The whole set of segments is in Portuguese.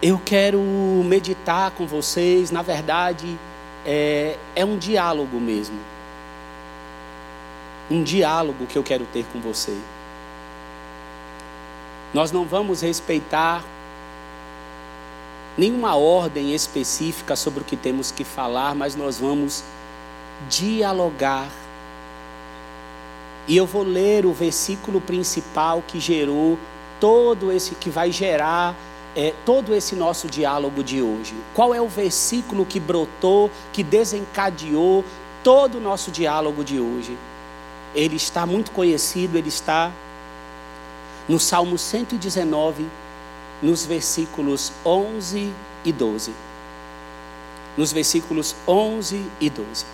eu quero meditar com vocês, na verdade, é, é um diálogo mesmo. Um diálogo que eu quero ter com você. Nós não vamos respeitar nenhuma ordem específica sobre o que temos que falar, mas nós vamos dialogar. E eu vou ler o versículo principal que gerou todo esse, que vai gerar é, todo esse nosso diálogo de hoje. Qual é o versículo que brotou, que desencadeou todo o nosso diálogo de hoje? Ele está muito conhecido, ele está no Salmo 119, nos versículos 11 e 12. Nos versículos 11 e 12.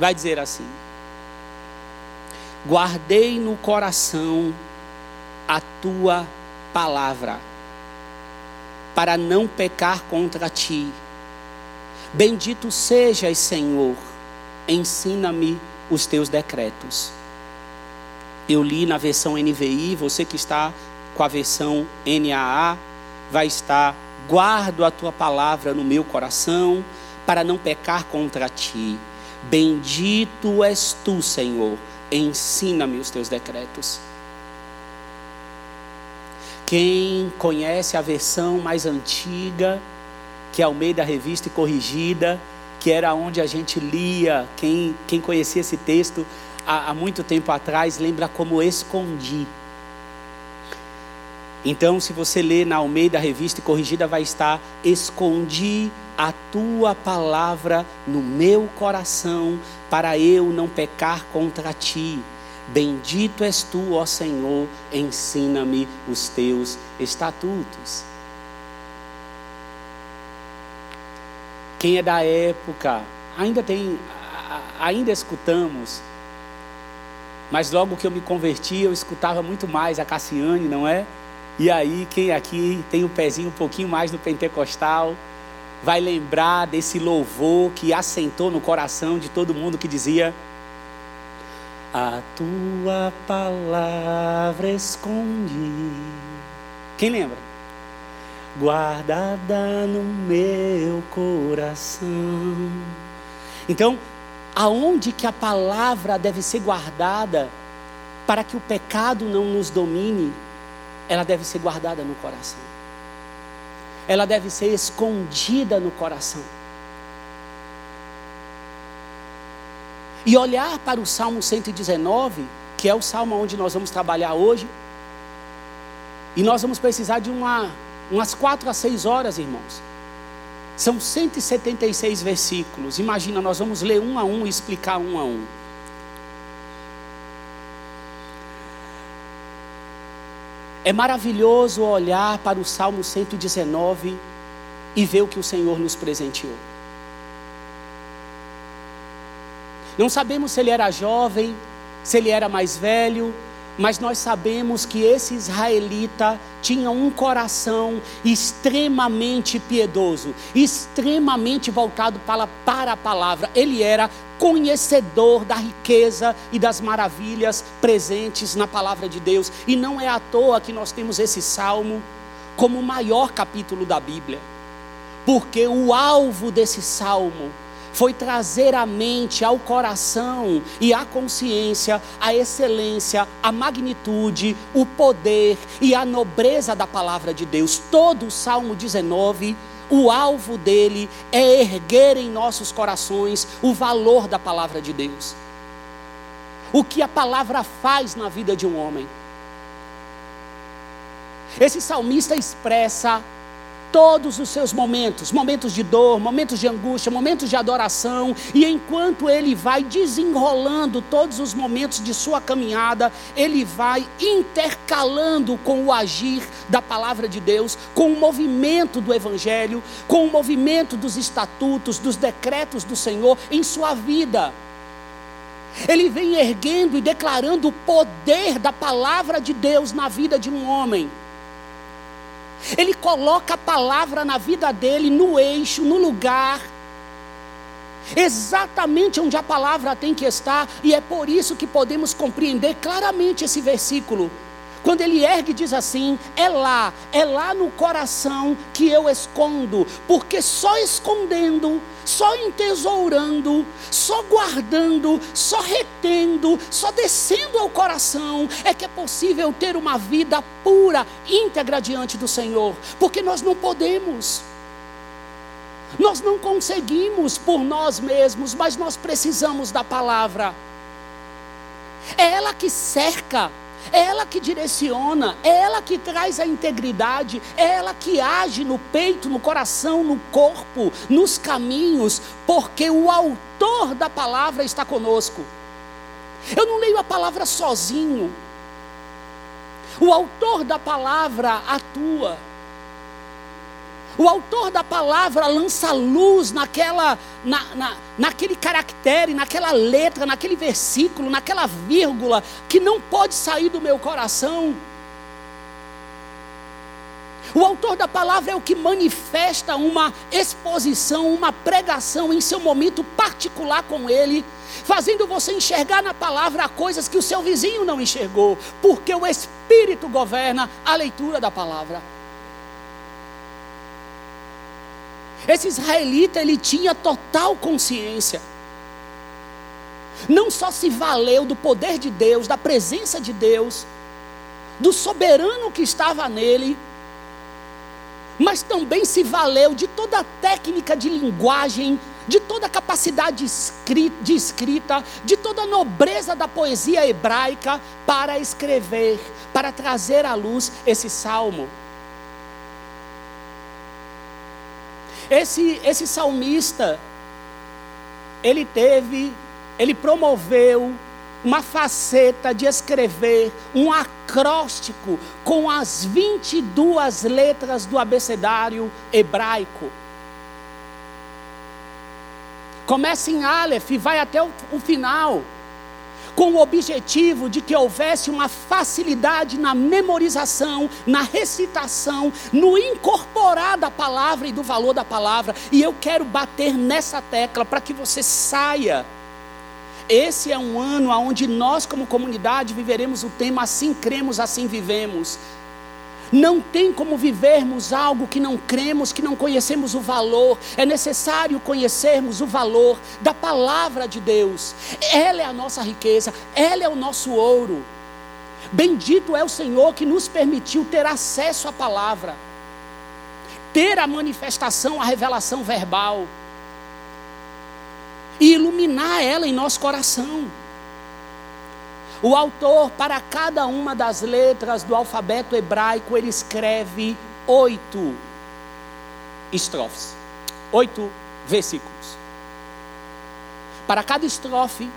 Vai dizer assim: Guardei no coração a tua palavra, para não pecar contra ti. Bendito sejas, Senhor, ensina-me os teus decretos. Eu li na versão NVI, você que está com a versão NAA, vai estar: guardo a tua palavra no meu coração, para não pecar contra ti. Bendito és tu, Senhor, ensina-me os teus decretos. Quem conhece a versão mais antiga, que é o meio da revista e corrigida, que era onde a gente lia, quem, quem conhecia esse texto há, há muito tempo atrás, lembra como escondi. Então, se você ler na Almeida Revista e Corrigida, vai estar: Escondi a tua palavra no meu coração, para eu não pecar contra ti. Bendito és tu, ó Senhor, ensina-me os teus estatutos. Quem é da época, ainda tem, ainda escutamos, mas logo que eu me converti, eu escutava muito mais a Cassiane, não é? E aí, quem aqui tem o um pezinho um pouquinho mais no pentecostal, vai lembrar desse louvor que assentou no coração de todo mundo que dizia: A tua palavra escondi. Quem lembra? Guardada no meu coração. Então, aonde que a palavra deve ser guardada para que o pecado não nos domine? ela deve ser guardada no coração. Ela deve ser escondida no coração. E olhar para o Salmo 119, que é o salmo onde nós vamos trabalhar hoje. E nós vamos precisar de uma, umas quatro a seis horas, irmãos. São 176 versículos. Imagina, nós vamos ler um a um e explicar um a um. É maravilhoso olhar para o Salmo 119 e ver o que o Senhor nos presenteou. Não sabemos se ele era jovem, se ele era mais velho, mas nós sabemos que esse israelita tinha um coração extremamente piedoso, extremamente voltado para, para a palavra. Ele era conhecedor da riqueza e das maravilhas presentes na palavra de Deus. E não é à toa que nós temos esse salmo como o maior capítulo da Bíblia, porque o alvo desse salmo foi trazer à mente, ao coração e à consciência a excelência, a magnitude, o poder e a nobreza da palavra de Deus. Todo o Salmo 19 o alvo dele é erguer em nossos corações o valor da palavra de Deus. O que a palavra faz na vida de um homem. Esse salmista expressa todos os seus momentos, momentos de dor, momentos de angústia, momentos de adoração, e enquanto ele vai desenrolando todos os momentos de sua caminhada, ele vai intercalando com o agir da palavra de Deus, com o movimento do evangelho, com o movimento dos estatutos, dos decretos do Senhor em sua vida. Ele vem erguendo e declarando o poder da palavra de Deus na vida de um homem. Ele coloca a palavra na vida dele, no eixo, no lugar, exatamente onde a palavra tem que estar, e é por isso que podemos compreender claramente esse versículo. Quando ele ergue, diz assim: é lá, é lá no coração que eu escondo, porque só escondendo, só entesourando, só guardando, só retendo, só descendo ao coração, é que é possível ter uma vida pura, íntegra diante do Senhor, porque nós não podemos. Nós não conseguimos por nós mesmos, mas nós precisamos da palavra. É ela que cerca é ela que direciona, é ela que traz a integridade, é ela que age no peito, no coração, no corpo, nos caminhos, porque o autor da palavra está conosco. Eu não leio a palavra sozinho. O autor da palavra atua. O autor da palavra lança luz naquela, na, na, naquele caractere, naquela letra, naquele versículo, naquela vírgula que não pode sair do meu coração. O autor da palavra é o que manifesta uma exposição, uma pregação em seu momento particular com ele, fazendo você enxergar na palavra coisas que o seu vizinho não enxergou, porque o Espírito governa a leitura da palavra. Esse israelita, ele tinha total consciência. Não só se valeu do poder de Deus, da presença de Deus, do soberano que estava nele, mas também se valeu de toda a técnica de linguagem, de toda a capacidade de escrita, de toda a nobreza da poesia hebraica para escrever, para trazer à luz esse salmo. Esse, esse salmista, ele teve, ele promoveu uma faceta de escrever um acróstico com as 22 letras do abecedário hebraico. Começa em Aleph e vai até o, o final com o objetivo de que houvesse uma facilidade na memorização, na recitação, no incorporar da palavra e do valor da palavra. E eu quero bater nessa tecla para que você saia. Esse é um ano onde nós, como comunidade, viveremos o tema Assim cremos, assim vivemos. Não tem como vivermos algo que não cremos, que não conhecemos o valor. É necessário conhecermos o valor da palavra de Deus. Ela é a nossa riqueza, ela é o nosso ouro. Bendito é o Senhor que nos permitiu ter acesso à palavra, ter a manifestação, a revelação verbal e iluminar ela em nosso coração. O autor, para cada uma das letras do alfabeto hebraico, ele escreve oito estrofes, oito versículos. Para cada estrofe,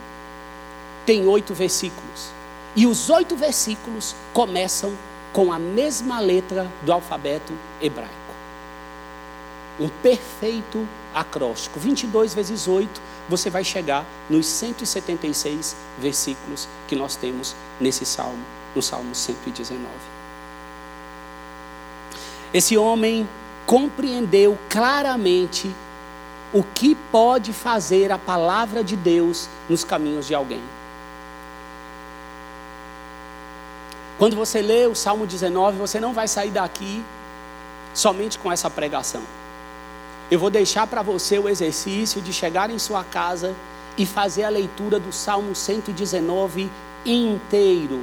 tem oito versículos. E os oito versículos começam com a mesma letra do alfabeto hebraico. Um perfeito acróstico. 22 vezes 8 você vai chegar nos 176 versículos que nós temos nesse salmo, no Salmo 119. Esse homem compreendeu claramente o que pode fazer a palavra de Deus nos caminhos de alguém. Quando você lê o Salmo 19, você não vai sair daqui somente com essa pregação. Eu vou deixar para você o exercício de chegar em sua casa e fazer a leitura do Salmo 119 inteiro.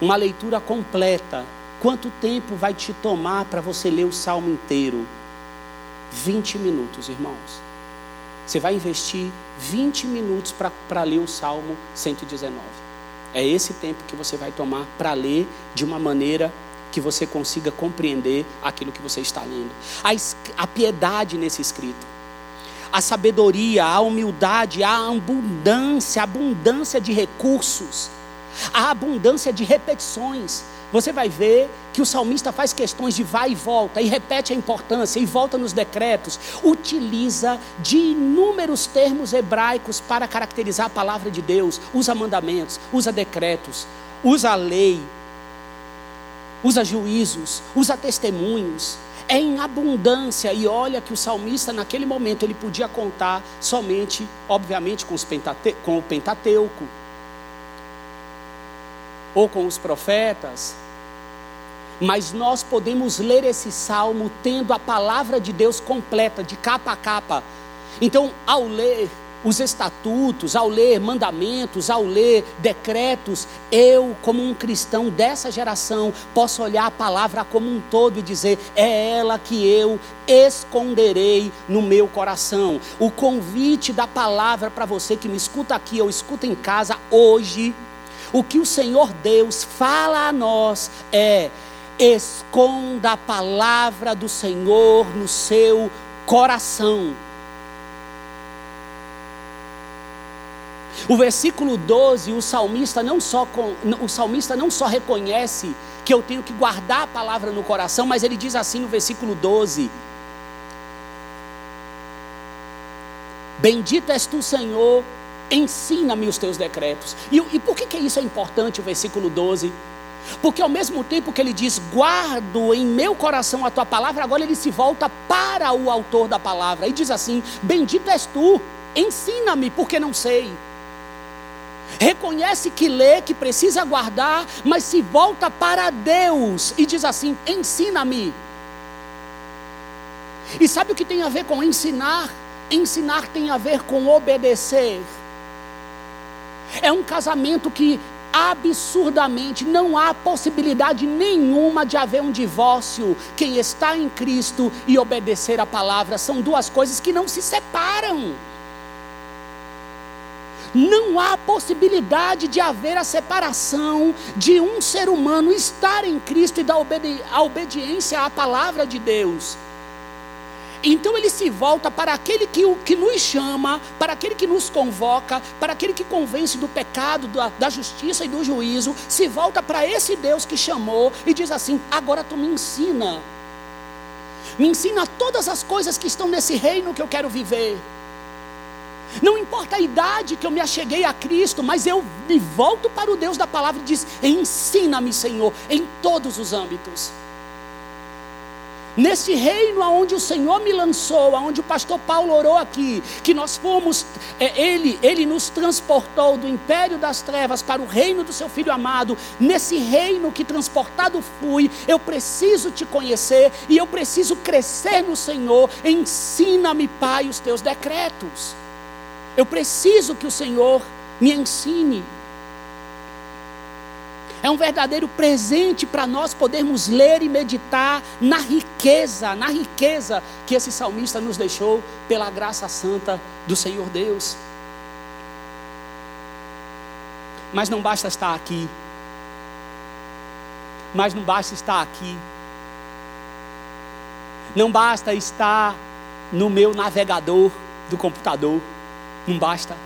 Uma leitura completa. Quanto tempo vai te tomar para você ler o salmo inteiro? 20 minutos, irmãos. Você vai investir 20 minutos para ler o salmo 119. É esse tempo que você vai tomar para ler de uma maneira que você consiga compreender aquilo que você está lendo. A, a piedade nesse escrito, a sabedoria, a humildade, a abundância, a abundância de recursos, a abundância de repetições. Você vai ver que o salmista faz questões de vai e volta, e repete a importância, e volta nos decretos, utiliza de inúmeros termos hebraicos para caracterizar a palavra de Deus, usa mandamentos, usa decretos, usa a lei, usa juízos, usa testemunhos, é em abundância. E olha que o salmista, naquele momento, ele podia contar somente, obviamente, com, pentate com o Pentateuco. ou com os profetas, mas nós podemos ler esse salmo tendo a palavra de Deus completa, de capa a capa. Então, ao ler os estatutos, ao ler mandamentos, ao ler decretos, eu, como um cristão dessa geração, posso olhar a palavra como um todo e dizer: é ela que eu esconderei no meu coração. O convite da palavra para você que me escuta aqui ou escuta em casa hoje, o que o Senhor Deus fala a nós é: esconda a palavra do Senhor no seu coração. O versículo 12, o salmista não só o salmista não só reconhece que eu tenho que guardar a palavra no coração, mas ele diz assim no versículo 12: Bendito és tu, Senhor, ensina-me os teus decretos. E, e por que, que isso é importante, o versículo 12? Porque ao mesmo tempo que ele diz, guardo em meu coração a tua palavra, agora ele se volta para o autor da palavra e diz assim: Bendito és tu, ensina-me, porque não sei. Reconhece que lê, que precisa guardar, mas se volta para Deus e diz assim: Ensina-me. E sabe o que tem a ver com ensinar? Ensinar tem a ver com obedecer. É um casamento que absurdamente não há possibilidade nenhuma de haver um divórcio. Quem está em Cristo e obedecer a palavra são duas coisas que não se separam. Não há possibilidade de haver a separação de um ser humano estar em Cristo e dar obedi a obediência à palavra de Deus. Então ele se volta para aquele que, que nos chama, para aquele que nos convoca, para aquele que convence do pecado, da, da justiça e do juízo. Se volta para esse Deus que chamou e diz assim: agora tu me ensina. Me ensina todas as coisas que estão nesse reino que eu quero viver. Não importa a idade que eu me acheguei a Cristo, mas eu me volto para o Deus da palavra e diz: ensina-me, Senhor, em todos os âmbitos. Nesse reino aonde o Senhor me lançou, aonde o pastor Paulo orou aqui, que nós fomos, é, ele, ele nos transportou do império das trevas para o reino do seu filho amado. Nesse reino que transportado fui, eu preciso te conhecer e eu preciso crescer no Senhor. Ensina-me, Pai, os teus decretos. Eu preciso que o Senhor me ensine. É um verdadeiro presente para nós podermos ler e meditar na riqueza, na riqueza que esse salmista nos deixou pela graça santa do Senhor Deus. Mas não basta estar aqui. Mas não basta estar aqui. Não basta estar no meu navegador do computador. Não basta.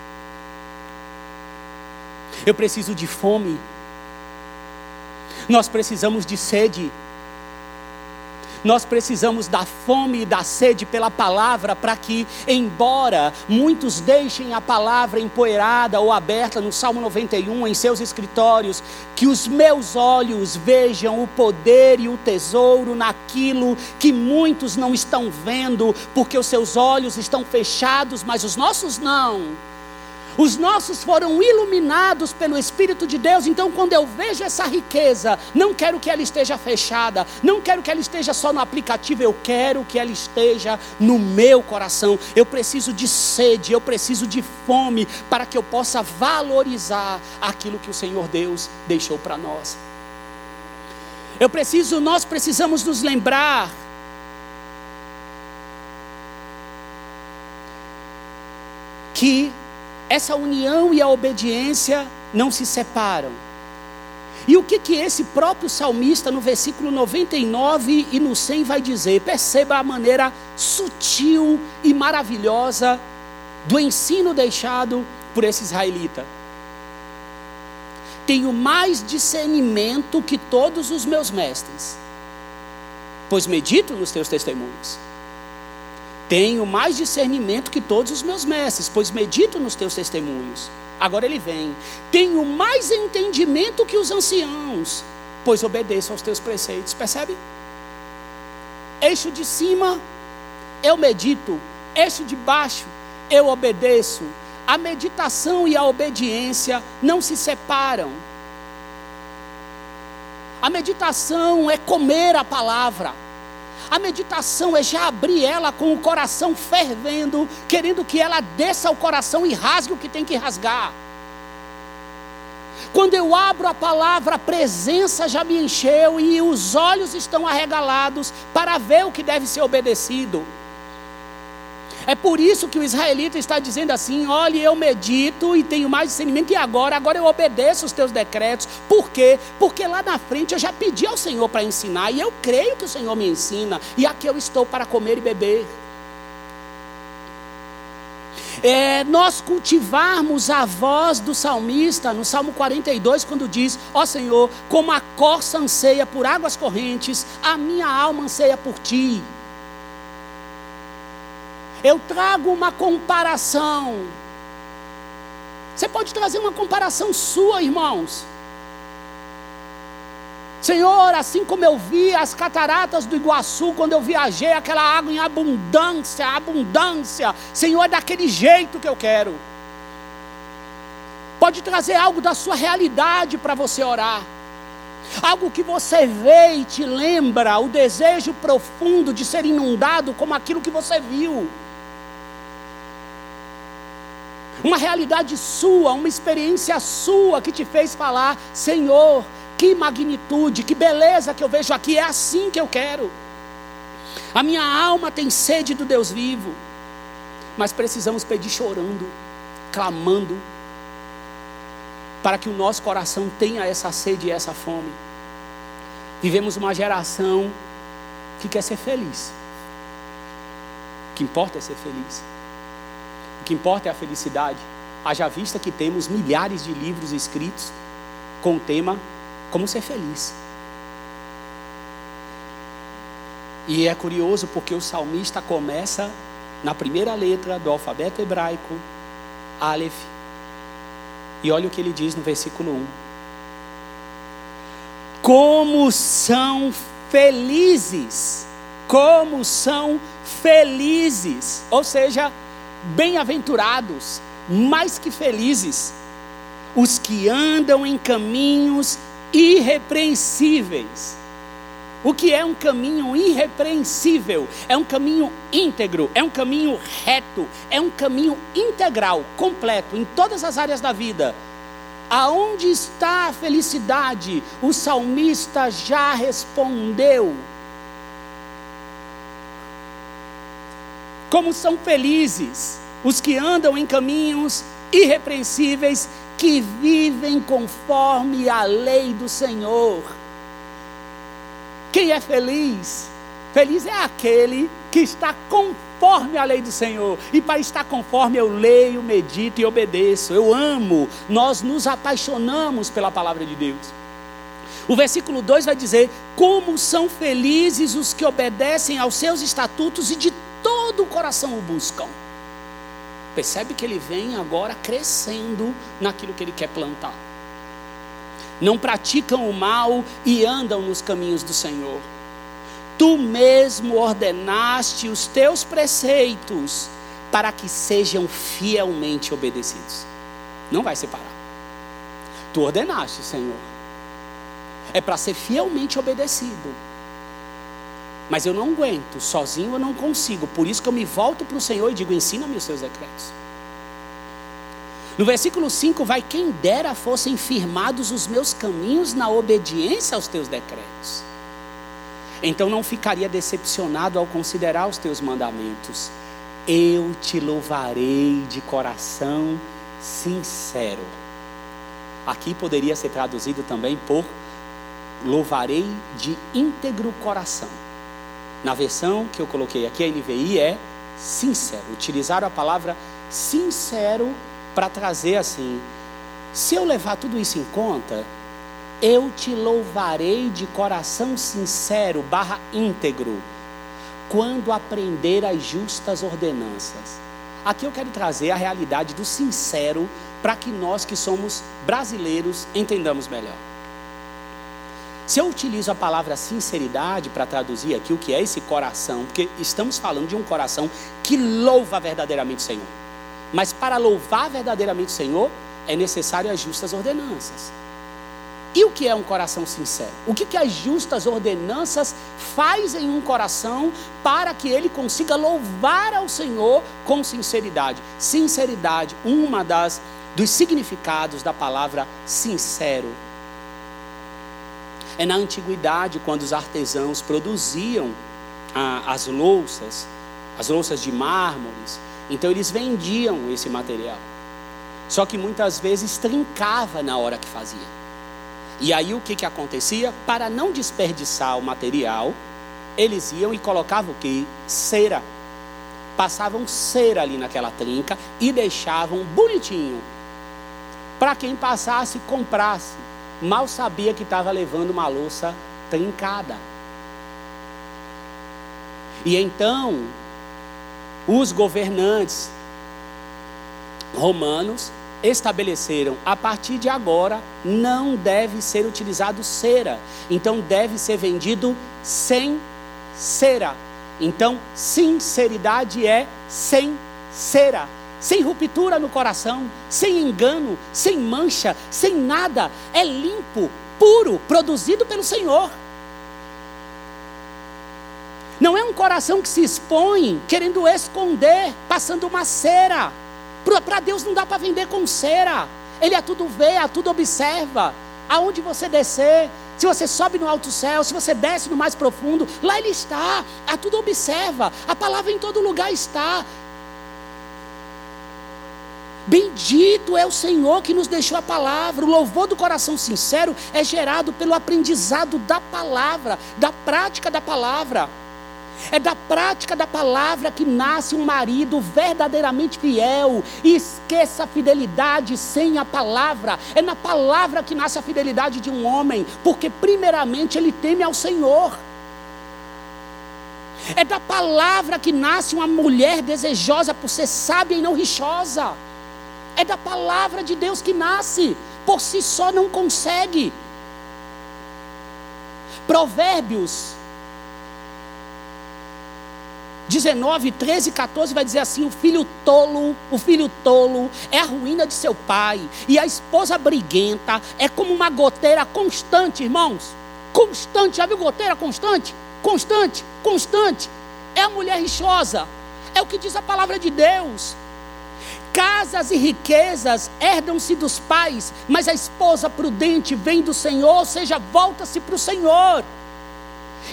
Eu preciso de fome nós precisamos de sede. Nós precisamos da fome e da sede pela palavra para que, embora muitos deixem a palavra empoeirada ou aberta no Salmo 91 em seus escritórios, que os meus olhos vejam o poder e o tesouro naquilo que muitos não estão vendo, porque os seus olhos estão fechados, mas os nossos não. Os nossos foram iluminados pelo Espírito de Deus, então quando eu vejo essa riqueza, não quero que ela esteja fechada, não quero que ela esteja só no aplicativo, eu quero que ela esteja no meu coração. Eu preciso de sede, eu preciso de fome para que eu possa valorizar aquilo que o Senhor Deus deixou para nós. Eu preciso, nós precisamos nos lembrar que essa união e a obediência não se separam. E o que que esse próprio salmista no versículo 99 e no 100 vai dizer? Perceba a maneira sutil e maravilhosa do ensino deixado por esse israelita. Tenho mais discernimento que todos os meus mestres, pois medito nos teus testemunhos. Tenho mais discernimento que todos os meus mestres, pois medito nos teus testemunhos. Agora ele vem. Tenho mais entendimento que os anciãos, pois obedeço aos teus preceitos. Percebe? Eixo de cima, eu medito. Eixo de baixo, eu obedeço. A meditação e a obediência não se separam. A meditação é comer a palavra. A meditação é já abrir ela com o coração fervendo, querendo que ela desça ao coração e rasgue o que tem que rasgar. Quando eu abro a palavra, a presença já me encheu e os olhos estão arregalados para ver o que deve ser obedecido. É por isso que o israelita está dizendo assim: olhe, eu medito e tenho mais discernimento, e agora, agora eu obedeço os teus decretos. Por quê? Porque lá na frente eu já pedi ao Senhor para ensinar, e eu creio que o Senhor me ensina, e aqui eu estou para comer e beber. É, nós cultivarmos a voz do salmista no Salmo 42, quando diz: Ó oh Senhor, como a corça anseia por águas correntes, a minha alma anseia por ti. Eu trago uma comparação. Você pode trazer uma comparação sua, irmãos. Senhor, assim como eu vi as cataratas do Iguaçu quando eu viajei, aquela água em abundância, abundância. Senhor, é daquele jeito que eu quero. Pode trazer algo da sua realidade para você orar. Algo que você vê e te lembra o desejo profundo de ser inundado como aquilo que você viu uma realidade sua, uma experiência sua que te fez falar: Senhor, que magnitude, que beleza que eu vejo aqui, é assim que eu quero. A minha alma tem sede do Deus vivo, mas precisamos pedir chorando, clamando, para que o nosso coração tenha essa sede e essa fome. Vivemos uma geração que quer ser feliz. O que importa é ser feliz que importa é a felicidade. Haja vista que temos milhares de livros escritos com o tema Como Ser Feliz. E é curioso porque o salmista começa na primeira letra do alfabeto hebraico, Aleph. E olha o que ele diz no versículo 1. Como são felizes, como são felizes. Ou seja, Bem-aventurados, mais que felizes, os que andam em caminhos irrepreensíveis. O que é um caminho irrepreensível? É um caminho íntegro, é um caminho reto, é um caminho integral, completo, em todas as áreas da vida. Aonde está a felicidade? O salmista já respondeu. Como são felizes os que andam em caminhos irrepreensíveis, que vivem conforme a lei do Senhor. Quem é feliz? Feliz é aquele que está conforme a lei do Senhor. E para estar conforme, eu leio, medito e obedeço. Eu amo. Nós nos apaixonamos pela palavra de Deus. O versículo 2 vai dizer: Como são felizes os que obedecem aos seus estatutos e de todo o coração o buscam. Percebe que ele vem agora crescendo naquilo que ele quer plantar. Não praticam o mal e andam nos caminhos do Senhor. Tu mesmo ordenaste os teus preceitos para que sejam fielmente obedecidos. Não vai separar. Tu ordenaste, Senhor. É para ser fielmente obedecido. Mas eu não aguento, sozinho eu não consigo. Por isso que eu me volto para o Senhor e digo: ensina-me os seus decretos. No versículo 5 vai: Quem dera fossem firmados os meus caminhos na obediência aos teus decretos. Então não ficaria decepcionado ao considerar os teus mandamentos. Eu te louvarei de coração sincero. Aqui poderia ser traduzido também por louvarei de íntegro coração. Na versão que eu coloquei aqui, a NVI é sincero. Utilizaram a palavra sincero para trazer assim: se eu levar tudo isso em conta, eu te louvarei de coração sincero, barra íntegro, quando aprender as justas ordenanças. Aqui eu quero trazer a realidade do sincero para que nós que somos brasileiros entendamos melhor. Se eu utilizo a palavra sinceridade para traduzir aqui o que é esse coração, porque estamos falando de um coração que louva verdadeiramente o Senhor. Mas para louvar verdadeiramente o Senhor, é necessário as justas ordenanças. E o que é um coração sincero? O que, que as justas ordenanças fazem em um coração para que ele consiga louvar ao Senhor com sinceridade? Sinceridade, uma das dos significados da palavra sincero. É na antiguidade quando os artesãos produziam as louças, as louças de mármores, então eles vendiam esse material. Só que muitas vezes trincava na hora que fazia. E aí o que, que acontecia? Para não desperdiçar o material, eles iam e colocavam o que? Cera. Passavam cera ali naquela trinca e deixavam bonitinho. Para quem passasse, comprasse. Mal sabia que estava levando uma louça trincada. E então, os governantes romanos estabeleceram a partir de agora não deve ser utilizado cera, então deve ser vendido sem cera. Então, sinceridade é sem cera, sem ruptura no coração, sem engano, sem mancha, sem nada, é limpo, puro, produzido pelo Senhor. Não é um coração que se expõe querendo esconder, passando uma cera. Para Deus não dá para vender com cera. Ele a tudo vê, a tudo observa. Aonde você descer, se você sobe no alto céu, se você desce no mais profundo, lá Ele está, a tudo observa. A palavra em todo lugar está. Bendito é o Senhor que nos deixou a palavra. O louvor do coração sincero é gerado pelo aprendizado da palavra, da prática da palavra. É da prática da palavra que nasce um marido verdadeiramente fiel. E esqueça a fidelidade sem a palavra. É na palavra que nasce a fidelidade de um homem, porque primeiramente ele teme ao Senhor. É da palavra que nasce uma mulher desejosa por ser sábia e não rixosa. É da palavra de Deus que nasce, por si só não consegue. Provérbios 19, 13 e 14 vai dizer assim: o filho tolo, o filho tolo é a ruína de seu pai, e a esposa briguenta é como uma goteira constante, irmãos. Constante, já viu goteira constante? Constante, constante. É a mulher rixosa, é o que diz a palavra de Deus. Casas e riquezas herdam-se dos pais, mas a esposa prudente vem do Senhor, ou seja, volta-se para o Senhor.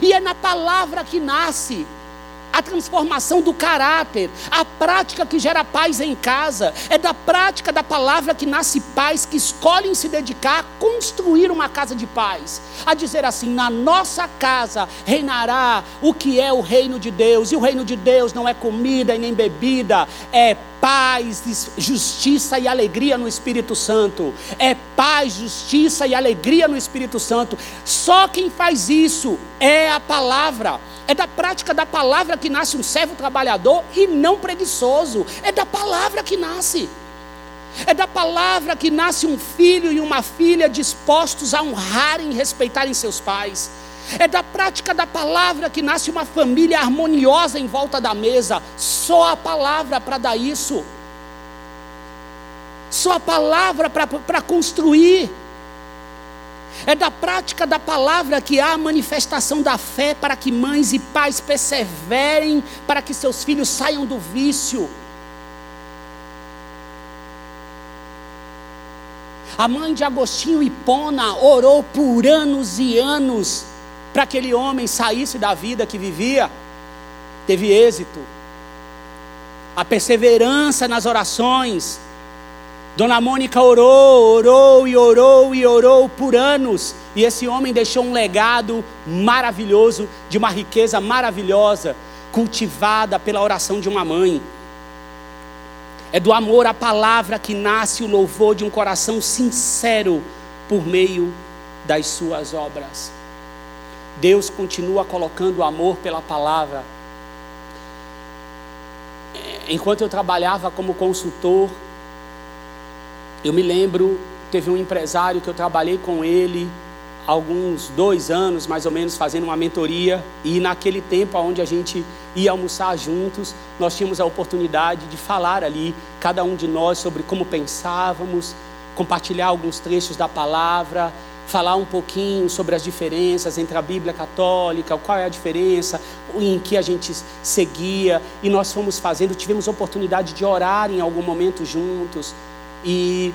E é na palavra que nasce a transformação do caráter, a prática que gera paz em casa, é da prática da palavra que nasce paz, que escolhem se dedicar a construir uma casa de paz, a dizer assim: na nossa casa reinará o que é o reino de Deus, e o reino de Deus não é comida e nem bebida, é paz, justiça e alegria no Espírito Santo. É paz, justiça e alegria no Espírito Santo. Só quem faz isso é a palavra. É da prática da palavra que nasce um servo trabalhador e não preguiçoso. É da palavra que nasce. É da palavra que nasce um filho e uma filha dispostos a honrarem e respeitarem seus pais. É da prática da palavra que nasce uma família harmoniosa em volta da mesa. Só a palavra para dar isso. Só a palavra para construir. É da prática da palavra que há a manifestação da fé para que mães e pais perseverem, para que seus filhos saiam do vício. A mãe de Agostinho Hipona orou por anos e anos para aquele homem saísse da vida que vivia. Teve êxito. A perseverança nas orações Dona Mônica orou, orou e orou e orou por anos, e esse homem deixou um legado maravilhoso, de uma riqueza maravilhosa, cultivada pela oração de uma mãe. É do amor à palavra que nasce o louvor de um coração sincero por meio das suas obras. Deus continua colocando amor pela palavra. Enquanto eu trabalhava como consultor, eu me lembro, teve um empresário que eu trabalhei com ele alguns dois anos, mais ou menos, fazendo uma mentoria. E naquele tempo, onde a gente ia almoçar juntos, nós tínhamos a oportunidade de falar ali, cada um de nós, sobre como pensávamos, compartilhar alguns trechos da palavra. falar um pouquinho sobre as diferenças entre a Bíblia católica, qual é a diferença, em que a gente seguia, e nós fomos fazendo, tivemos oportunidade de orar em algum momento juntos, e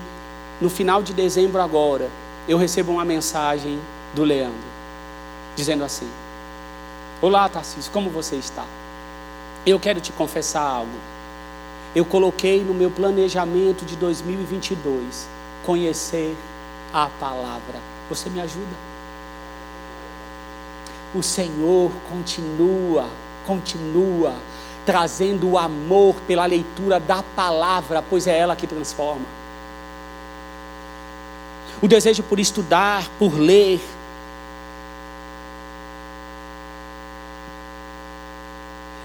no final de dezembro agora, eu recebo uma mensagem do Leandro, dizendo assim: Olá, Tarcísio, como você está? Eu quero te confessar algo. Eu coloquei no meu planejamento de 2022 conhecer a palavra. Você me ajuda? O Senhor continua, continua trazendo o amor pela leitura da palavra, pois é ela que transforma. O desejo por estudar, por ler,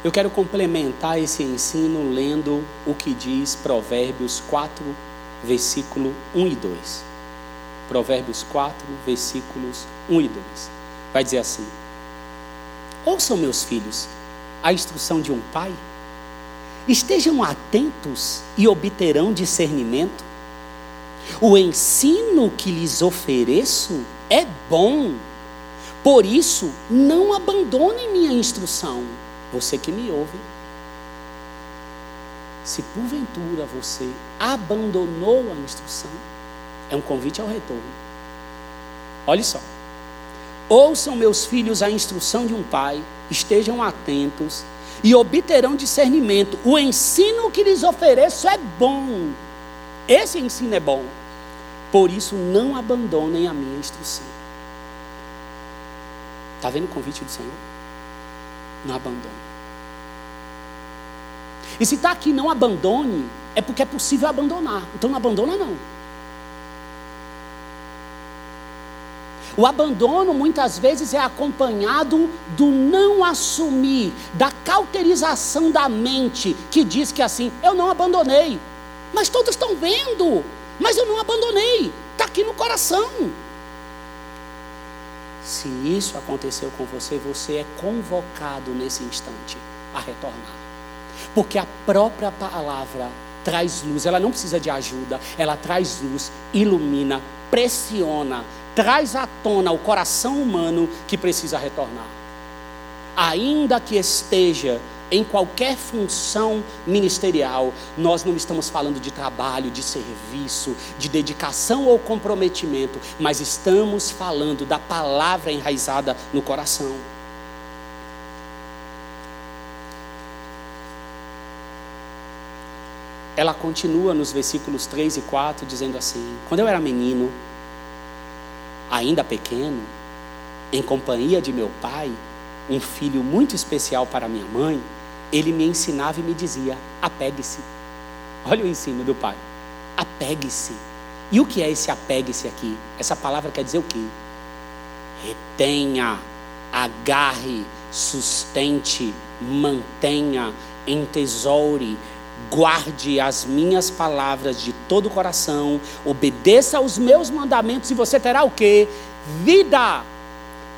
Eu quero complementar esse ensino lendo o que diz Provérbios 4, versículo 1 e 2. Provérbios 4, versículos 1 e 2. Vai dizer assim: Ouçam, meus filhos, a instrução de um pai. Estejam atentos e obterão discernimento. O ensino que lhes ofereço é bom. Por isso, não abandonem minha instrução você que me ouve, se porventura você abandonou a instrução, é um convite ao retorno. Olhe só. Ouçam, meus filhos, a instrução de um pai, estejam atentos e obterão discernimento. O ensino que lhes ofereço é bom. Esse ensino é bom. Por isso, não abandonem a minha instrução. Está vendo o convite do Senhor? Não abandone. E se está aqui não abandone, é porque é possível abandonar. Então não abandona não. O abandono muitas vezes é acompanhado do não assumir, da cauterização da mente, que diz que assim, eu não abandonei. Mas todos estão vendo, mas eu não abandonei, está aqui no coração. Se isso aconteceu com você, você é convocado nesse instante a retornar. Porque a própria palavra traz luz, ela não precisa de ajuda, ela traz luz, ilumina, pressiona, traz à tona o coração humano que precisa retornar. Ainda que esteja em qualquer função ministerial, nós não estamos falando de trabalho, de serviço, de dedicação ou comprometimento, mas estamos falando da palavra enraizada no coração. ela continua nos versículos 3 e 4 dizendo assim: Quando eu era menino, ainda pequeno, em companhia de meu pai, um filho muito especial para minha mãe, ele me ensinava e me dizia: apegue-se. Olha o ensino do pai: apegue-se. E o que é esse apegue-se aqui? Essa palavra quer dizer o quê? Retenha, agarre, sustente, mantenha, entesoure, guarde as minhas palavras de todo o coração, obedeça aos meus mandamentos e você terá o que? Vida.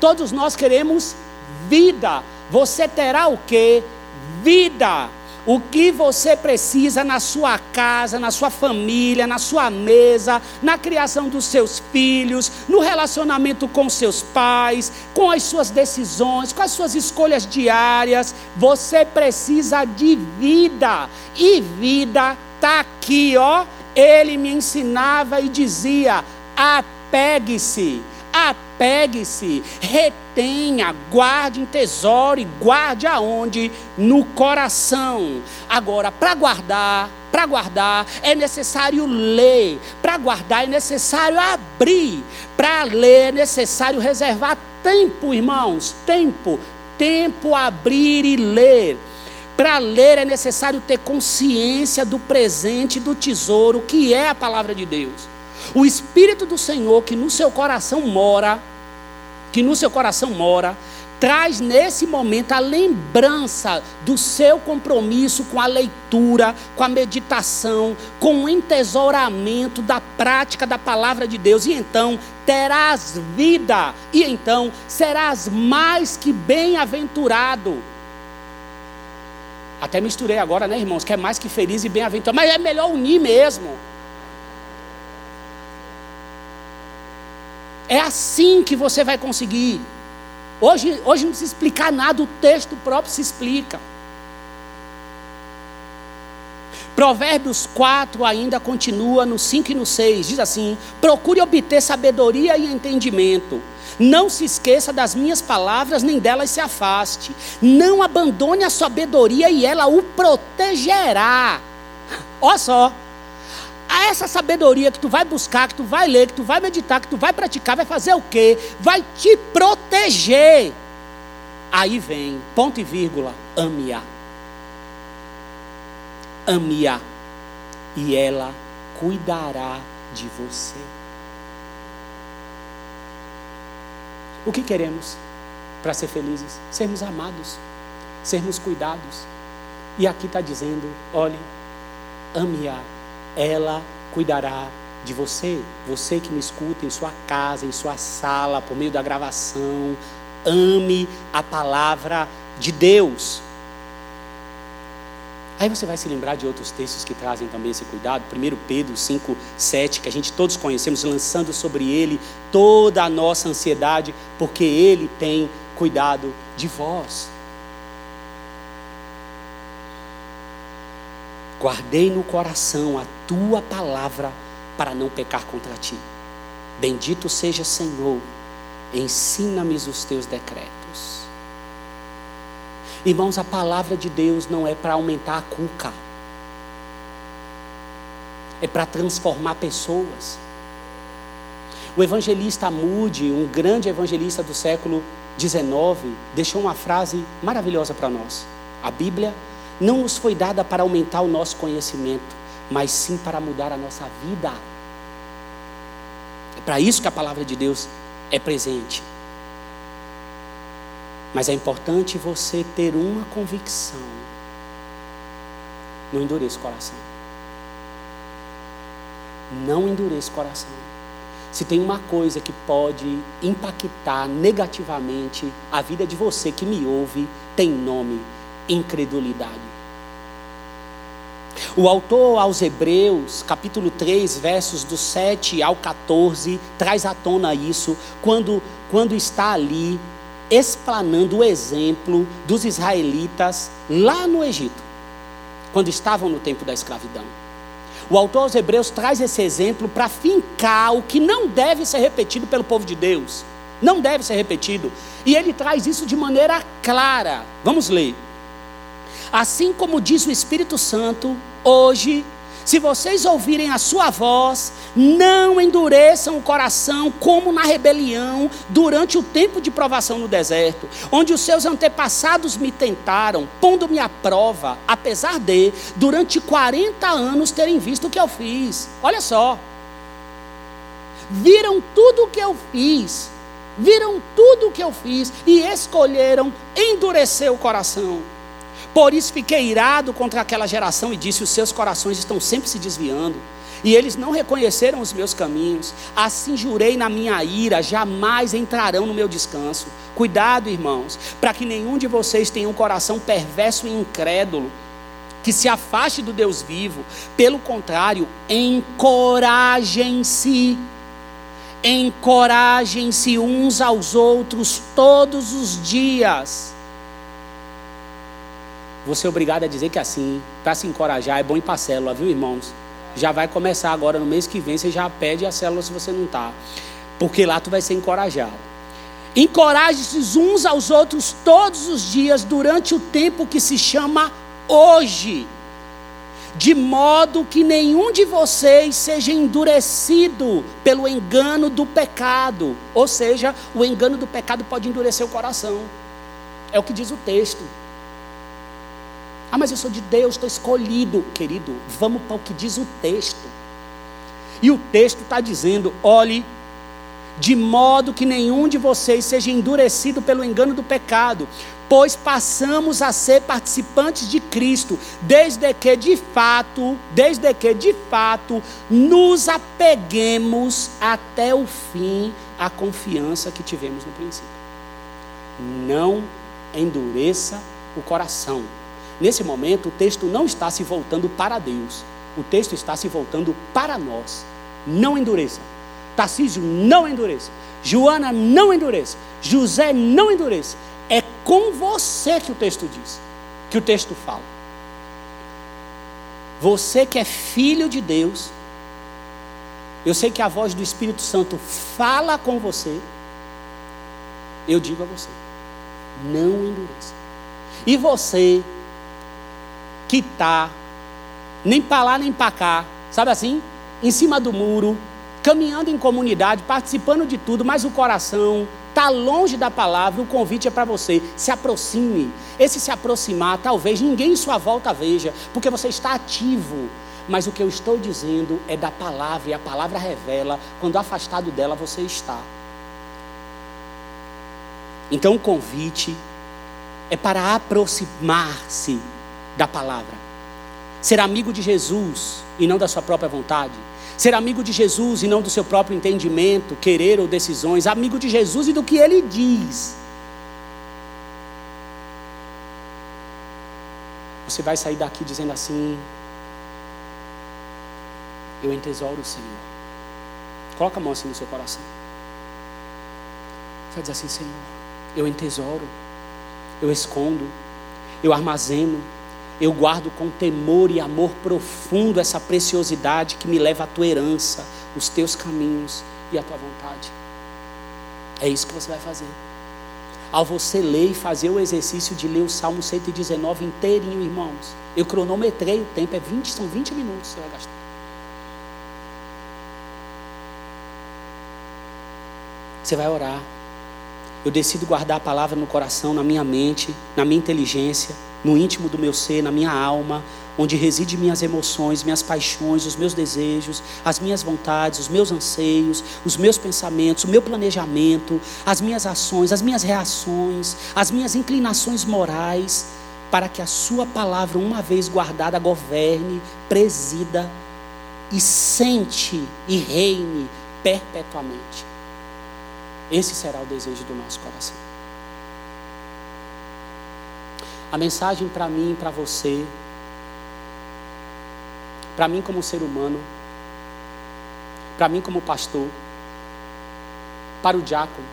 Todos nós queremos vida. Você terá o que? Vida o que você precisa na sua casa, na sua família, na sua mesa, na criação dos seus filhos, no relacionamento com seus pais, com as suas decisões, com as suas escolhas diárias. Você precisa de vida. E vida está aqui, ó. Ele me ensinava e dizia: apegue-se, apegue-se, retenha tenha, guarde em tesouro e guarde aonde? No coração. Agora, para guardar, para guardar é necessário ler, para guardar é necessário abrir, para ler é necessário reservar tempo, irmãos, tempo, tempo abrir e ler. Para ler é necessário ter consciência do presente do tesouro que é a palavra de Deus. O Espírito do Senhor que no seu coração mora, que no seu coração mora, traz nesse momento a lembrança do seu compromisso com a leitura, com a meditação, com o entesouramento da prática da palavra de Deus, e então terás vida, e então serás mais que bem-aventurado. Até misturei agora, né, irmãos? Que é mais que feliz e bem-aventurado, mas é melhor unir mesmo. É assim que você vai conseguir. Hoje, hoje não precisa explicar nada, o texto próprio se explica. Provérbios 4 ainda continua no 5 e no 6, diz assim: procure obter sabedoria e entendimento. Não se esqueça das minhas palavras, nem delas se afaste. Não abandone a sabedoria e ela o protegerá. Olha só. A essa sabedoria que tu vai buscar, que tu vai ler, que tu vai meditar, que tu vai praticar, vai fazer o quê? Vai te proteger. Aí vem, ponto e vírgula, ame-a. Ame-a. E ela cuidará de você. O que queremos para ser felizes? Sermos amados, sermos cuidados. E aqui está dizendo: olhe, ame-a, ela cuidará de você. Você que me escuta em sua casa, em sua sala, por meio da gravação, ame a palavra de Deus. Aí você vai se lembrar de outros textos que trazem também esse cuidado. 1 Pedro 5, 7, que a gente todos conhecemos, lançando sobre ele toda a nossa ansiedade, porque ele tem cuidado de vós. Guardei no coração a tua palavra para não pecar contra ti. Bendito seja Senhor, ensina-me os teus decretos. Irmãos, a palavra de Deus não é para aumentar a cuca, é para transformar pessoas. O evangelista Moody, um grande evangelista do século XIX, deixou uma frase maravilhosa para nós. A Bíblia não nos foi dada para aumentar o nosso conhecimento, mas sim para mudar a nossa vida. É para isso que a palavra de Deus é presente. Mas é importante você ter uma convicção. Não endureça o coração. Não endureça o coração. Se tem uma coisa que pode impactar negativamente a vida de você que me ouve, tem nome: incredulidade. O autor aos Hebreus, capítulo 3, versos do 7 ao 14, traz à tona isso, quando, quando está ali explanando o exemplo dos israelitas lá no Egito, quando estavam no tempo da escravidão. O autor aos Hebreus traz esse exemplo para fincar o que não deve ser repetido pelo povo de Deus. Não deve ser repetido. E ele traz isso de maneira clara. Vamos ler. Assim como diz o Espírito Santo, hoje se vocês ouvirem a sua voz, não endureçam o coração como na rebelião durante o tempo de provação no deserto, onde os seus antepassados me tentaram, pondo-me à prova, apesar de, durante 40 anos, terem visto o que eu fiz. Olha só. Viram tudo o que eu fiz, viram tudo o que eu fiz e escolheram endurecer o coração. Por isso fiquei irado contra aquela geração e disse: Os seus corações estão sempre se desviando. E eles não reconheceram os meus caminhos. Assim jurei na minha ira: jamais entrarão no meu descanso. Cuidado, irmãos, para que nenhum de vocês tenha um coração perverso e incrédulo que se afaste do Deus vivo. Pelo contrário, encorajem-se. Encorajem-se uns aos outros todos os dias você é obrigado a dizer que assim, para se encorajar, é bom ir para a célula, viu, irmãos? Já vai começar agora no mês que vem, você já pede a célula se você não está. Porque lá tu vai ser encorajado. Encoraje-se uns aos outros todos os dias, durante o tempo que se chama hoje. De modo que nenhum de vocês seja endurecido pelo engano do pecado. Ou seja, o engano do pecado pode endurecer o coração. É o que diz o texto. Ah, mas eu sou de Deus, estou escolhido. Querido, vamos para o que diz o texto. E o texto está dizendo: olhe, de modo que nenhum de vocês seja endurecido pelo engano do pecado, pois passamos a ser participantes de Cristo, desde que de fato, desde que de fato nos apeguemos até o fim à confiança que tivemos no princípio. Não endureça o coração. Nesse momento, o texto não está se voltando para Deus, o texto está se voltando para nós. Não endureça. Tarcísio, não endureça. Joana, não endureça. José, não endureça. É com você que o texto diz, que o texto fala. Você que é filho de Deus, eu sei que a voz do Espírito Santo fala com você. Eu digo a você: não endureça. E você está nem para lá nem para cá, sabe assim? Em cima do muro, caminhando em comunidade, participando de tudo, mas o coração está longe da palavra, o convite é para você. Se aproxime. Esse se aproximar, talvez ninguém em sua volta veja, porque você está ativo. Mas o que eu estou dizendo é da palavra, e a palavra revela quando afastado dela você está. Então o convite é para aproximar-se da palavra. Ser amigo de Jesus e não da sua própria vontade. Ser amigo de Jesus e não do seu próprio entendimento, querer ou decisões. Amigo de Jesus e do que ele diz. Você vai sair daqui dizendo assim: Eu entesouro o Senhor. Coloca a mão assim no seu coração. Você vai dizer assim: Senhor, eu entesouro, eu escondo, eu armazeno eu guardo com temor e amor profundo essa preciosidade que me leva à tua herança, os teus caminhos e a tua vontade. É isso que você vai fazer. Ao você ler e fazer o exercício de ler o Salmo 119 inteirinho, irmãos, eu cronometrei o tempo, é 20, são 20 minutos que você vai gastar. Você vai orar. Eu decido guardar a palavra no coração, na minha mente, na minha inteligência no íntimo do meu ser, na minha alma, onde residem minhas emoções, minhas paixões, os meus desejos, as minhas vontades, os meus anseios, os meus pensamentos, o meu planejamento, as minhas ações, as minhas reações, as minhas inclinações morais, para que a Sua palavra, uma vez guardada, governe, presida e sente e reine perpetuamente. Esse será o desejo do nosso coração. A mensagem para mim para você, para mim como ser humano, para mim como pastor, para o diácono,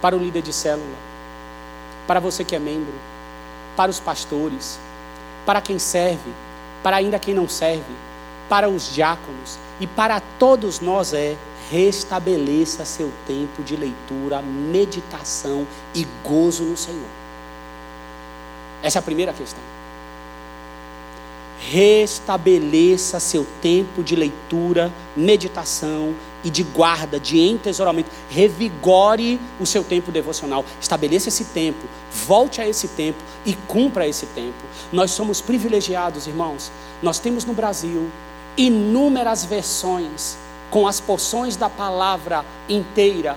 para o líder de célula, para você que é membro, para os pastores, para quem serve, para ainda quem não serve, para os diáconos e para todos nós é restabeleça seu tempo de leitura, meditação e gozo no Senhor. Essa é a primeira questão. Restabeleça seu tempo de leitura, meditação e de guarda, de entesouramento. Revigore o seu tempo devocional. Estabeleça esse tempo, volte a esse tempo e cumpra esse tempo. Nós somos privilegiados, irmãos. Nós temos no Brasil inúmeras versões com as porções da palavra inteira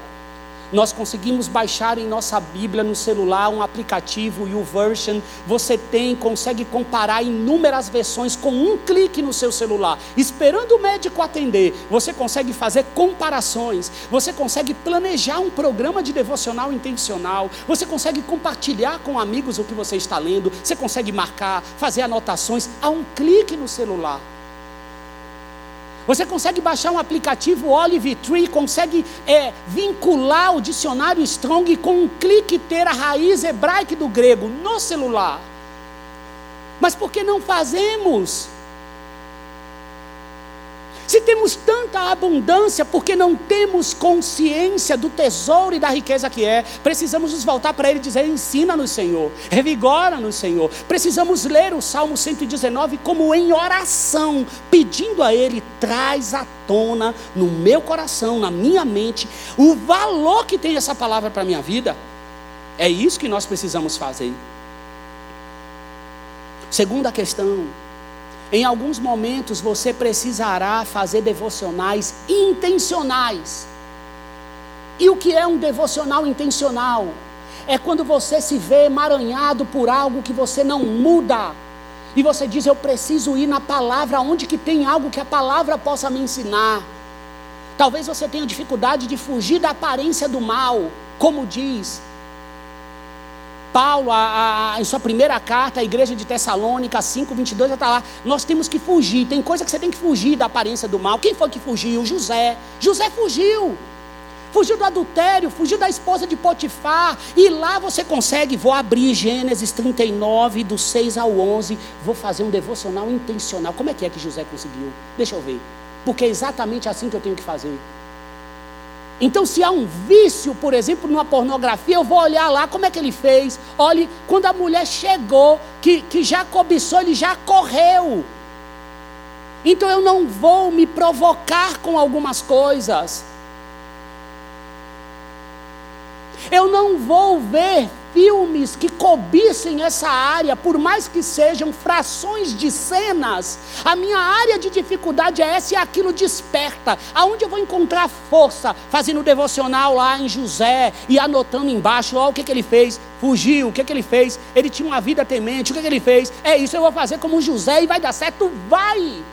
nós conseguimos baixar em nossa Bíblia no celular um aplicativo YouVersion. Você tem, consegue comparar inúmeras versões com um clique no seu celular, esperando o médico atender. Você consegue fazer comparações. Você consegue planejar um programa de devocional intencional. Você consegue compartilhar com amigos o que você está lendo. Você consegue marcar, fazer anotações a um clique no celular. Você consegue baixar um aplicativo Olive Tree, consegue é, vincular o dicionário Strong com um clique ter a raiz hebraica do grego no celular. Mas por que não fazemos? Se temos tanta abundância, porque não temos consciência do tesouro e da riqueza que é, precisamos nos voltar para Ele e dizer: ensina-nos, Senhor, revigora-nos, Senhor. Precisamos ler o Salmo 119 como em oração, pedindo a Ele: traz à tona no meu coração, na minha mente, o valor que tem essa palavra para a minha vida. É isso que nós precisamos fazer. Segunda questão, em alguns momentos você precisará fazer devocionais intencionais. E o que é um devocional intencional? É quando você se vê emaranhado por algo que você não muda. E você diz: Eu preciso ir na palavra, onde que tem algo que a palavra possa me ensinar. Talvez você tenha dificuldade de fugir da aparência do mal, como diz Paulo, a, a, em sua primeira carta à igreja de Tessalônica 5, 22, já está lá. Nós temos que fugir. Tem coisa que você tem que fugir da aparência do mal. Quem foi que fugiu? José. José fugiu. fugiu do adultério, fugiu da esposa de Potifar, e lá você consegue. Vou abrir Gênesis 39, do 6 ao 11, vou fazer um devocional intencional. Como é que é que José conseguiu? Deixa eu ver, porque é exatamente assim que eu tenho que fazer. Então, se há um vício, por exemplo, numa pornografia, eu vou olhar lá como é que ele fez. Olhe, quando a mulher chegou, que, que já cobiçou, ele já correu. Então eu não vou me provocar com algumas coisas. Eu não vou ver filmes que cobicem essa área, por mais que sejam frações de cenas. A minha área de dificuldade é essa e aquilo desperta. Aonde eu vou encontrar força? Fazendo devocional lá em José e anotando embaixo, ó, o que, que ele fez? Fugiu, o que, que ele fez? Ele tinha uma vida temente, o que, que ele fez? É isso, eu vou fazer como José e vai dar certo? Vai!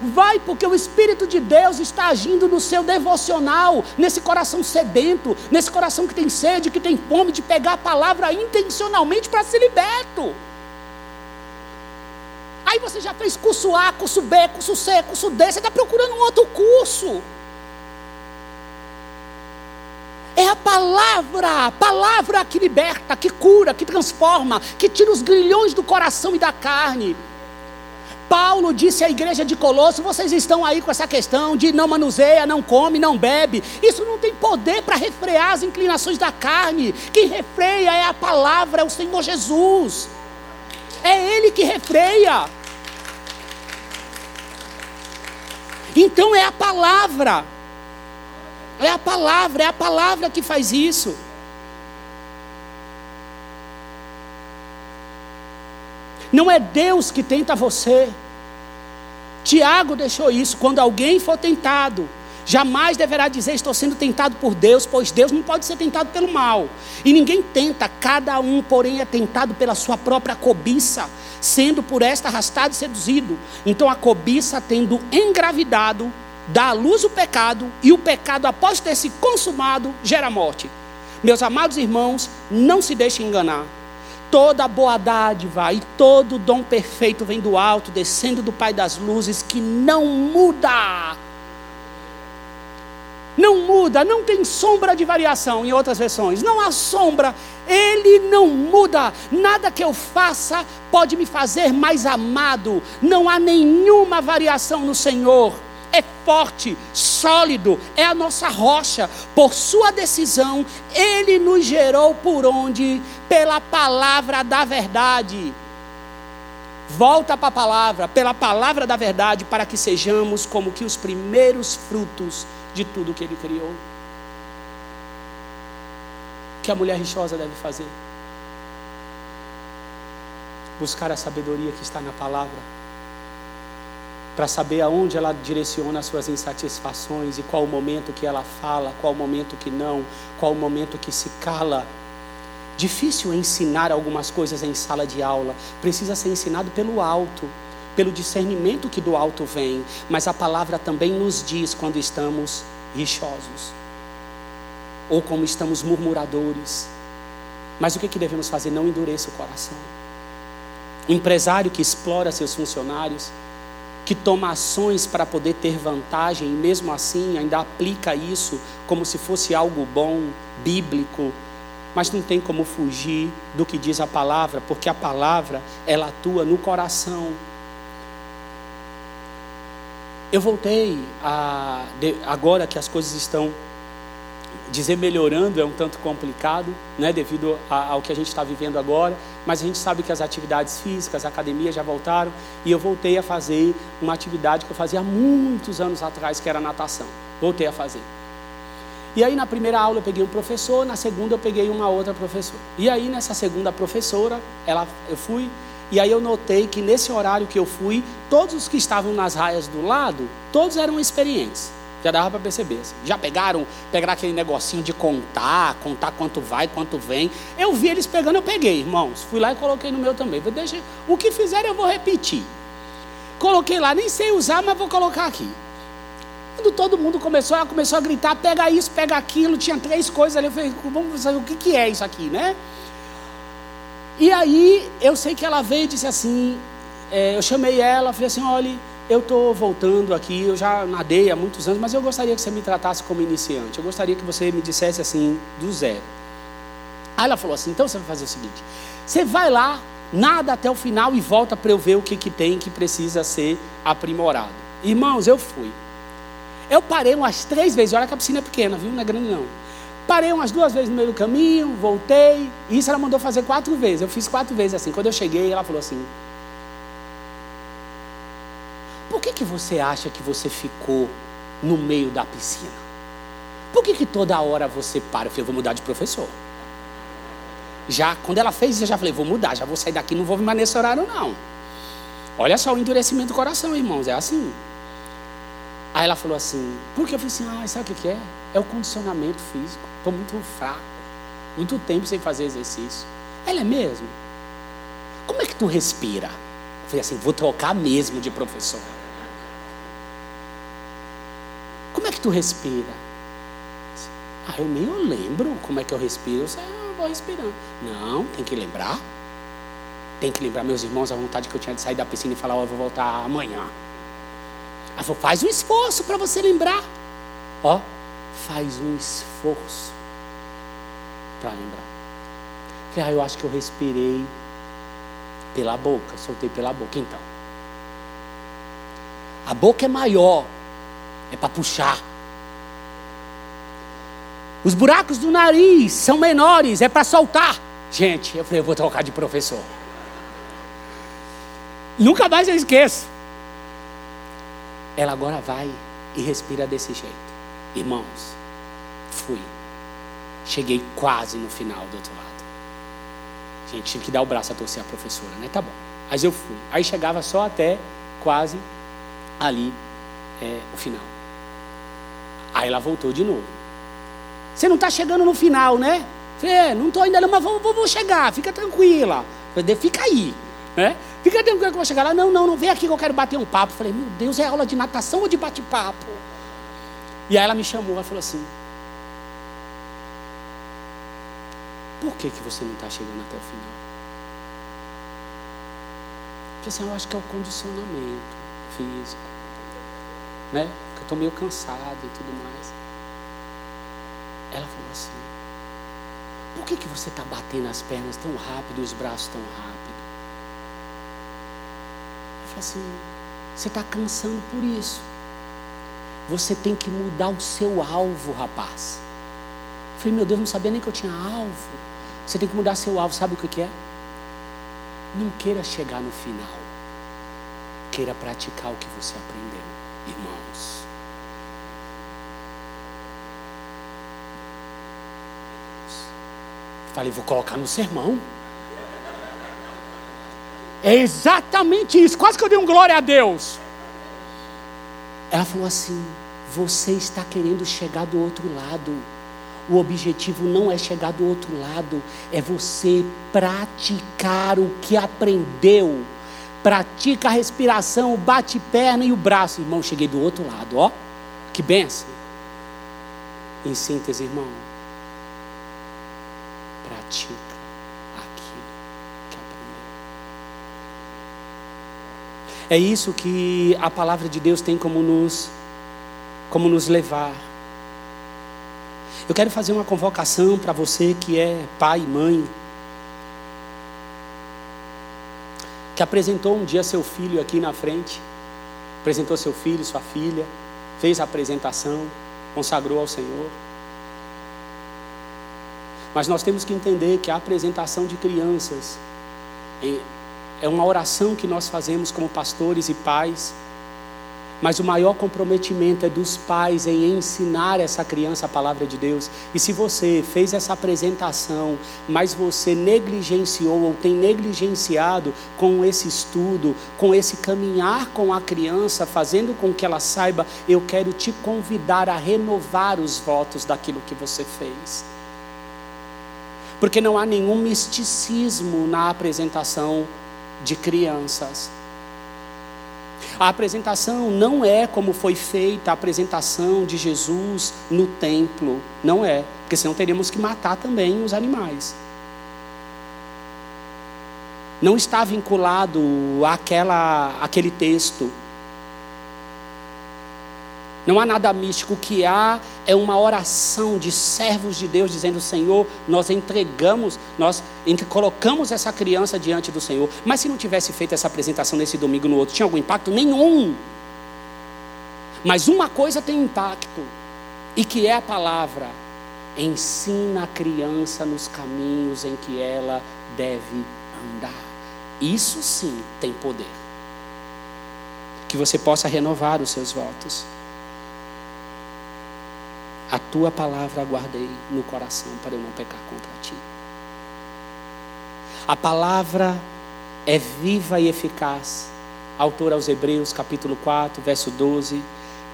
Vai, porque o Espírito de Deus está agindo no seu devocional, nesse coração sedento, nesse coração que tem sede, que tem fome de pegar a palavra intencionalmente para ser liberto. Aí você já fez curso A, curso B, curso C, curso D, você está procurando um outro curso. É a palavra, a palavra que liberta, que cura, que transforma, que tira os grilhões do coração e da carne. Paulo disse à igreja de Colosso: vocês estão aí com essa questão de não manuseia, não come, não bebe. Isso não tem poder para refrear as inclinações da carne. Quem refreia é a palavra, é o Senhor Jesus. É Ele que refreia. Então é a palavra. É a palavra, é a palavra que faz isso. Não é Deus que tenta você. Tiago deixou isso. Quando alguém for tentado, jamais deverá dizer estou sendo tentado por Deus, pois Deus não pode ser tentado pelo mal. E ninguém tenta, cada um, porém, é tentado pela sua própria cobiça, sendo por esta arrastado e seduzido. Então a cobiça, tendo engravidado, dá à luz o pecado, e o pecado, após ter se consumado, gera morte. Meus amados irmãos, não se deixem enganar. Toda boa dádiva e todo dom perfeito vem do alto, descendo do Pai das luzes, que não muda. Não muda, não tem sombra de variação em outras versões. Não há sombra, ele não muda. Nada que eu faça pode me fazer mais amado. Não há nenhuma variação no Senhor é forte, sólido, é a nossa rocha. Por sua decisão, ele nos gerou por onde? Pela palavra da verdade. Volta para a palavra, pela palavra da verdade, para que sejamos como que os primeiros frutos de tudo que ele criou. O que a mulher rixosa deve fazer? Buscar a sabedoria que está na palavra para saber aonde ela direciona as suas insatisfações e qual o momento que ela fala, qual o momento que não, qual o momento que se cala. Difícil ensinar algumas coisas em sala de aula, precisa ser ensinado pelo alto, pelo discernimento que do alto vem, mas a palavra também nos diz quando estamos rixosos ou como estamos murmuradores. Mas o que, que devemos fazer? Não endureça o coração. O empresário que explora seus funcionários, que toma ações para poder ter vantagem e mesmo assim ainda aplica isso como se fosse algo bom, bíblico, mas não tem como fugir do que diz a palavra, porque a palavra ela atua no coração. Eu voltei a, agora que as coisas estão dizer melhorando é um tanto complicado, né, devido a, ao que a gente está vivendo agora, mas a gente sabe que as atividades físicas, a academia já voltaram, e eu voltei a fazer uma atividade que eu fazia há muitos anos atrás, que era natação. Voltei a fazer. E aí na primeira aula eu peguei um professor, na segunda eu peguei uma outra professora. E aí nessa segunda professora, ela, eu fui, e aí eu notei que nesse horário que eu fui, todos os que estavam nas raias do lado, todos eram experientes. Já dava para perceber. Assim. Já pegaram, pegaram aquele negocinho de contar, contar quanto vai, quanto vem. Eu vi eles pegando, eu peguei, irmãos. Fui lá e coloquei no meu também. Deixa, o que fizeram eu vou repetir. Coloquei lá, nem sei usar, mas vou colocar aqui. Quando todo mundo começou, ela começou a gritar, pega isso, pega aquilo, tinha três coisas ali. Eu falei, vamos saber o que, que é isso aqui, né? E aí eu sei que ela veio e disse assim, é, eu chamei ela, falei assim, olha, eu estou voltando aqui, eu já nadei há muitos anos, mas eu gostaria que você me tratasse como iniciante. Eu gostaria que você me dissesse assim, do zero. Aí ela falou assim: então você vai fazer o seguinte: você vai lá, nada até o final e volta para eu ver o que, que tem que precisa ser aprimorado. Irmãos, eu fui. Eu parei umas três vezes, olha que a piscina é pequena, viu? Não é grande não. Parei umas duas vezes no meio do caminho, voltei. Isso ela mandou fazer quatro vezes. Eu fiz quatro vezes assim. Quando eu cheguei, ela falou assim: Por que, que você acha que você ficou no meio da piscina? Por que, que toda hora você para? Eu falei, vou mudar de professor. Já, quando ela fez isso, eu já falei, vou mudar, já vou sair daqui, não vou mais nesse horário, não. Olha só o endurecimento do coração, irmãos, é assim. Aí ela falou assim, por que? Eu falei assim, ah, sabe o que é? É o condicionamento físico. Estou muito fraco, muito tempo sem fazer exercício. Ela é mesmo? Como é que tu respira? Eu falei assim, vou trocar mesmo de professor. Como é que tu respira? Ah, eu nem lembro como é que eu respiro. Eu ah, vou respirando. Não, tem que lembrar. Tem que lembrar meus irmãos a vontade que eu tinha de sair da piscina e falar, oh, eu vou voltar amanhã. Falou, faz um esforço para você lembrar. Ó, faz um esforço para lembrar. Falei, ah, eu acho que eu respirei pela boca, soltei pela boca. Então, a boca é maior, é para puxar. Os buracos do nariz são menores, é para soltar. Gente, eu falei, eu vou trocar de professor. Nunca mais eu esqueço. Ela agora vai e respira desse jeito. Irmãos, fui. Cheguei quase no final do outro lado. Gente, tive que dar o braço a torcer a professora, né? Tá bom. Mas eu fui. Aí chegava só até quase ali é, o final. Aí ela voltou de novo. Você não está chegando no final, né? Falei, é, não estou ainda não, mas vou, vou, vou chegar, fica tranquila. Falei, fica aí, né? Fica tranquilo que eu vou chegar lá. Não, não, não vem aqui que eu quero bater um papo. Falei, meu Deus, é aula de natação ou de bate-papo? E aí ela me chamou, ela falou assim: Por que, que você não está chegando até o final? Falei assim, eu acho que é o condicionamento físico. Né? Que eu estou meio cansado e tudo mais. Ela falou assim: Por que, que você está batendo as pernas tão rápido e os braços tão rápido? Falei assim: você está cansando por isso. Você tem que mudar o seu alvo, rapaz. Eu falei, meu Deus, não sabia nem que eu tinha alvo. Você tem que mudar seu alvo, sabe o que é? Não queira chegar no final. Queira praticar o que você aprendeu, irmãos. Falei, vou colocar no sermão. É exatamente isso. Quase que eu dei um glória a Deus. Ela falou assim: Você está querendo chegar do outro lado. O objetivo não é chegar do outro lado, é você praticar o que aprendeu. Pratica a respiração, bate-perna e o braço. Irmão, cheguei do outro lado, ó. Que benção. Em síntese, irmão, pratica. É isso que a palavra de Deus tem como nos, como nos levar. Eu quero fazer uma convocação para você que é pai e mãe, que apresentou um dia seu filho aqui na frente, apresentou seu filho, sua filha, fez a apresentação, consagrou ao Senhor. Mas nós temos que entender que a apresentação de crianças é uma oração que nós fazemos como pastores e pais, mas o maior comprometimento é dos pais em ensinar essa criança a palavra de Deus. E se você fez essa apresentação, mas você negligenciou ou tem negligenciado com esse estudo, com esse caminhar com a criança, fazendo com que ela saiba, eu quero te convidar a renovar os votos daquilo que você fez. Porque não há nenhum misticismo na apresentação de crianças. A apresentação não é como foi feita a apresentação de Jesus no templo, não é, porque senão teríamos que matar também os animais. Não está vinculado àquela, àquele texto. Não há nada místico. O que há é uma oração de servos de Deus dizendo: Senhor, nós entregamos, nós colocamos essa criança diante do Senhor. Mas se não tivesse feito essa apresentação nesse domingo no outro, tinha algum impacto? Nenhum. Mas uma coisa tem impacto, e que é a palavra. Ensina a criança nos caminhos em que ela deve andar. Isso sim tem poder. Que você possa renovar os seus votos. A tua palavra guardei no coração para eu não pecar contra ti. A palavra é viva e eficaz. Autor aos Hebreus, capítulo 4, verso 12.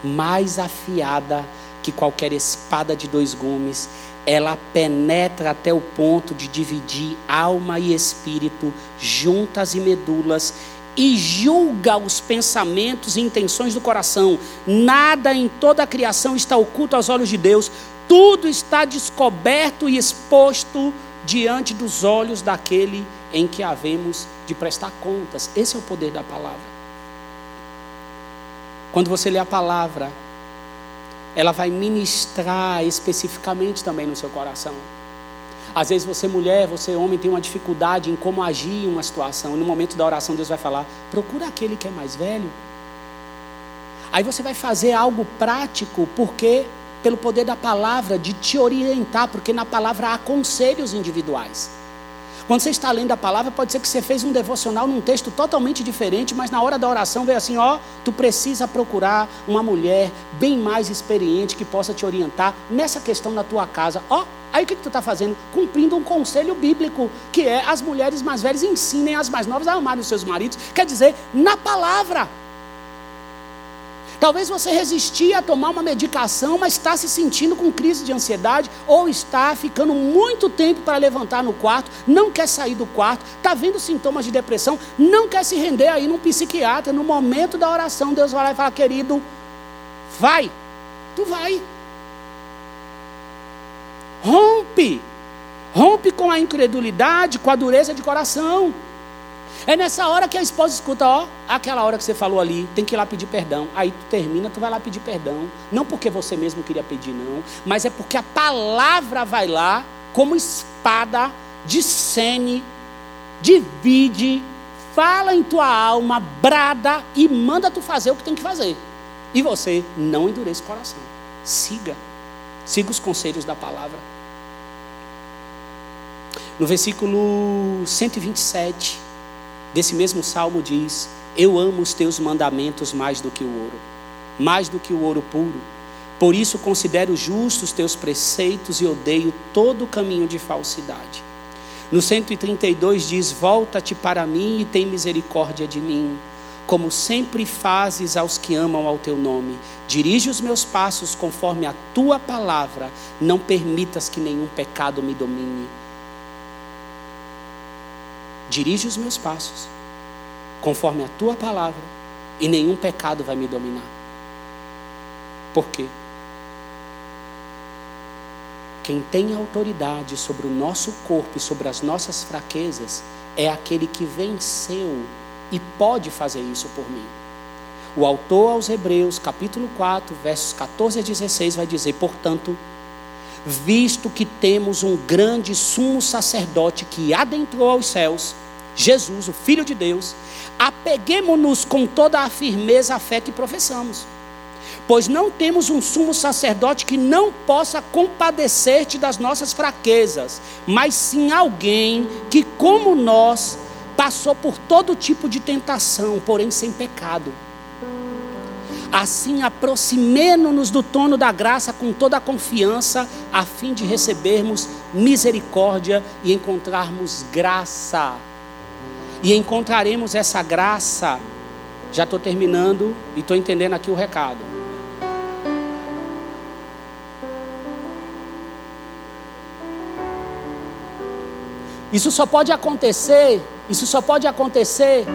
Mais afiada que qualquer espada de dois gumes, ela penetra até o ponto de dividir alma e espírito, juntas e medulas, e julga os pensamentos e intenções do coração. Nada em toda a criação está oculto aos olhos de Deus, tudo está descoberto e exposto diante dos olhos daquele em que havemos de prestar contas. Esse é o poder da palavra. Quando você lê a palavra, ela vai ministrar especificamente também no seu coração. Às vezes você mulher, você homem tem uma dificuldade em como agir em uma situação. E no momento da oração Deus vai falar: procura aquele que é mais velho. Aí você vai fazer algo prático, porque pelo poder da palavra de te orientar, porque na palavra há conselhos individuais. Quando você está lendo a palavra, pode ser que você fez um devocional num texto totalmente diferente, mas na hora da oração veio assim: ó, tu precisa procurar uma mulher bem mais experiente que possa te orientar nessa questão na tua casa. Ó, Aí o que, que tu está fazendo? Cumprindo um conselho bíblico, que é as mulheres mais velhas ensinem as mais novas a amarem os seus maridos. Quer dizer, na palavra. Talvez você resistia a tomar uma medicação, mas está se sentindo com crise de ansiedade, ou está ficando muito tempo para levantar no quarto, não quer sair do quarto, está vendo sintomas de depressão, não quer se render aí num psiquiatra. No momento da oração, Deus vai lá e fala: querido, vai, tu vai. Rompe. Rompe com a incredulidade, com a dureza de coração. É nessa hora que a esposa escuta, ó, aquela hora que você falou ali, tem que ir lá pedir perdão. Aí tu termina, tu vai lá pedir perdão. Não porque você mesmo queria pedir, não, mas é porque a palavra vai lá, como espada, discerne, divide, fala em tua alma, brada e manda tu fazer o que tem que fazer. E você não endureça o coração. Siga. Siga os conselhos da palavra. No versículo 127 desse mesmo salmo diz: Eu amo os teus mandamentos mais do que o ouro, mais do que o ouro puro. Por isso considero justos os teus preceitos e odeio todo o caminho de falsidade. No 132 diz: Volta-te para mim e tem misericórdia de mim, como sempre fazes aos que amam ao teu nome. Dirige os meus passos conforme a tua palavra, não permitas que nenhum pecado me domine dirige os meus passos, conforme a tua palavra, e nenhum pecado vai me dominar. Por quê? Quem tem autoridade sobre o nosso corpo e sobre as nossas fraquezas é aquele que venceu e pode fazer isso por mim. O autor aos Hebreus, capítulo 4, versos 14 a 16, vai dizer: Portanto, visto que temos um grande sumo sacerdote que adentrou aos céus, Jesus, o Filho de Deus, apeguemos-nos com toda a firmeza à fé que professamos. Pois não temos um sumo sacerdote que não possa compadecer-te das nossas fraquezas, mas sim alguém que, como nós, passou por todo tipo de tentação, porém sem pecado. Assim, aproximemo-nos do trono da graça com toda a confiança, a fim de recebermos misericórdia e encontrarmos graça e encontraremos essa graça. Já estou terminando e estou entendendo aqui o recado. Isso só pode acontecer, isso só pode acontecer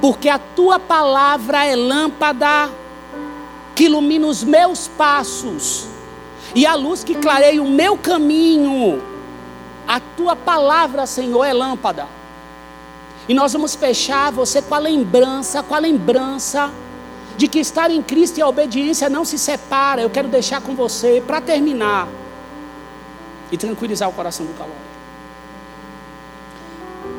porque a tua palavra é lâmpada que ilumina os meus passos e a luz que clareia o meu caminho. A tua palavra, Senhor, é lâmpada. E nós vamos fechar você com a lembrança, com a lembrança de que estar em Cristo e a obediência não se separa. Eu quero deixar com você, para terminar, e tranquilizar o coração do calor.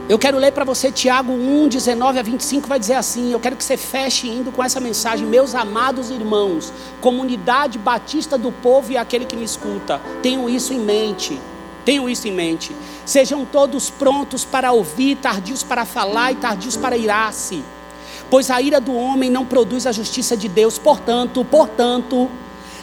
Eu quero ler para você Tiago 1, 19 a 25, vai dizer assim: Eu quero que você feche indo com essa mensagem, meus amados irmãos, comunidade batista do povo e aquele que me escuta, tenham isso em mente. Tenham isso em mente. Sejam todos prontos para ouvir, tardios para falar e tardios para irar-se. Pois a ira do homem não produz a justiça de Deus. Portanto, portanto,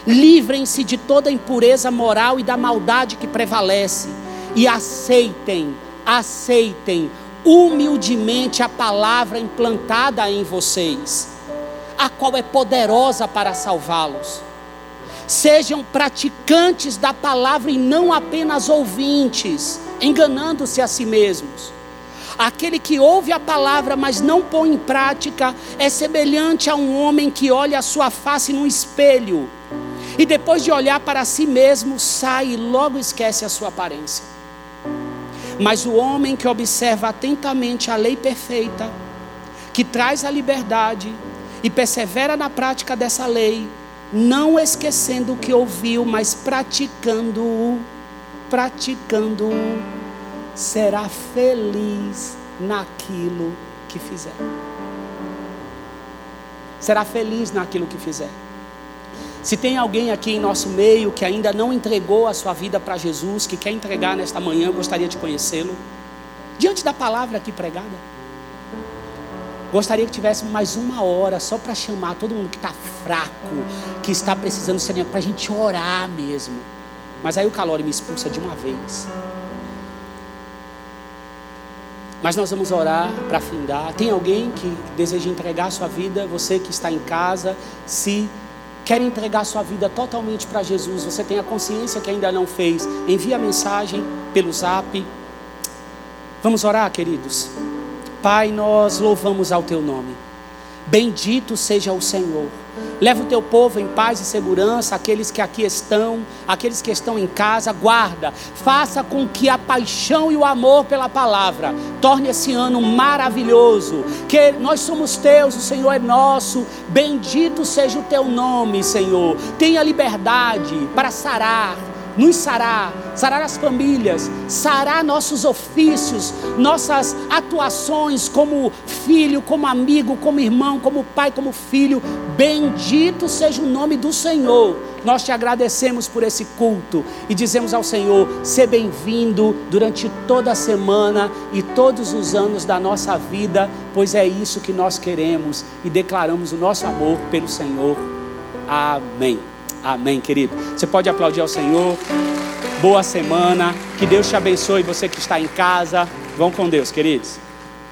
livrem-se de toda impureza moral e da maldade que prevalece e aceitem, aceitem humildemente a palavra implantada em vocês, a qual é poderosa para salvá-los Sejam praticantes da palavra e não apenas ouvintes, enganando-se a si mesmos. Aquele que ouve a palavra, mas não põe em prática, é semelhante a um homem que olha a sua face no espelho e depois de olhar para si mesmo, sai e logo esquece a sua aparência. Mas o homem que observa atentamente a lei perfeita, que traz a liberdade e persevera na prática dessa lei, não esquecendo o que ouviu, mas praticando-o, praticando-o, será feliz naquilo que fizer. Será feliz naquilo que fizer. Se tem alguém aqui em nosso meio que ainda não entregou a sua vida para Jesus, que quer entregar nesta manhã, gostaria de conhecê-lo. Diante da palavra aqui pregada. Gostaria que tivéssemos mais uma hora só para chamar todo mundo que está fraco, que está precisando ser para a gente orar mesmo. Mas aí o calor me expulsa de uma vez. Mas nós vamos orar para findar. Tem alguém que deseja entregar a sua vida? Você que está em casa, se quer entregar sua vida totalmente para Jesus, você tem a consciência que ainda não fez, envie a mensagem pelo zap. Vamos orar, queridos. Pai, nós louvamos ao teu nome. Bendito seja o Senhor. Leva o teu povo em paz e segurança, aqueles que aqui estão, aqueles que estão em casa, guarda. Faça com que a paixão e o amor pela palavra torne esse ano maravilhoso. Que nós somos teus, o Senhor é nosso. Bendito seja o teu nome, Senhor. Tenha liberdade para sarar nos sarar, sarar as famílias, sarar nossos ofícios, nossas atuações como filho, como amigo, como irmão, como pai, como filho. Bendito seja o nome do Senhor. Nós te agradecemos por esse culto e dizemos ao Senhor: ser bem-vindo durante toda a semana e todos os anos da nossa vida, pois é isso que nós queremos e declaramos o nosso amor pelo Senhor. Amém. Amém, querido. Você pode aplaudir ao Senhor. Boa semana. Que Deus te abençoe. Você que está em casa. Vão com Deus, queridos.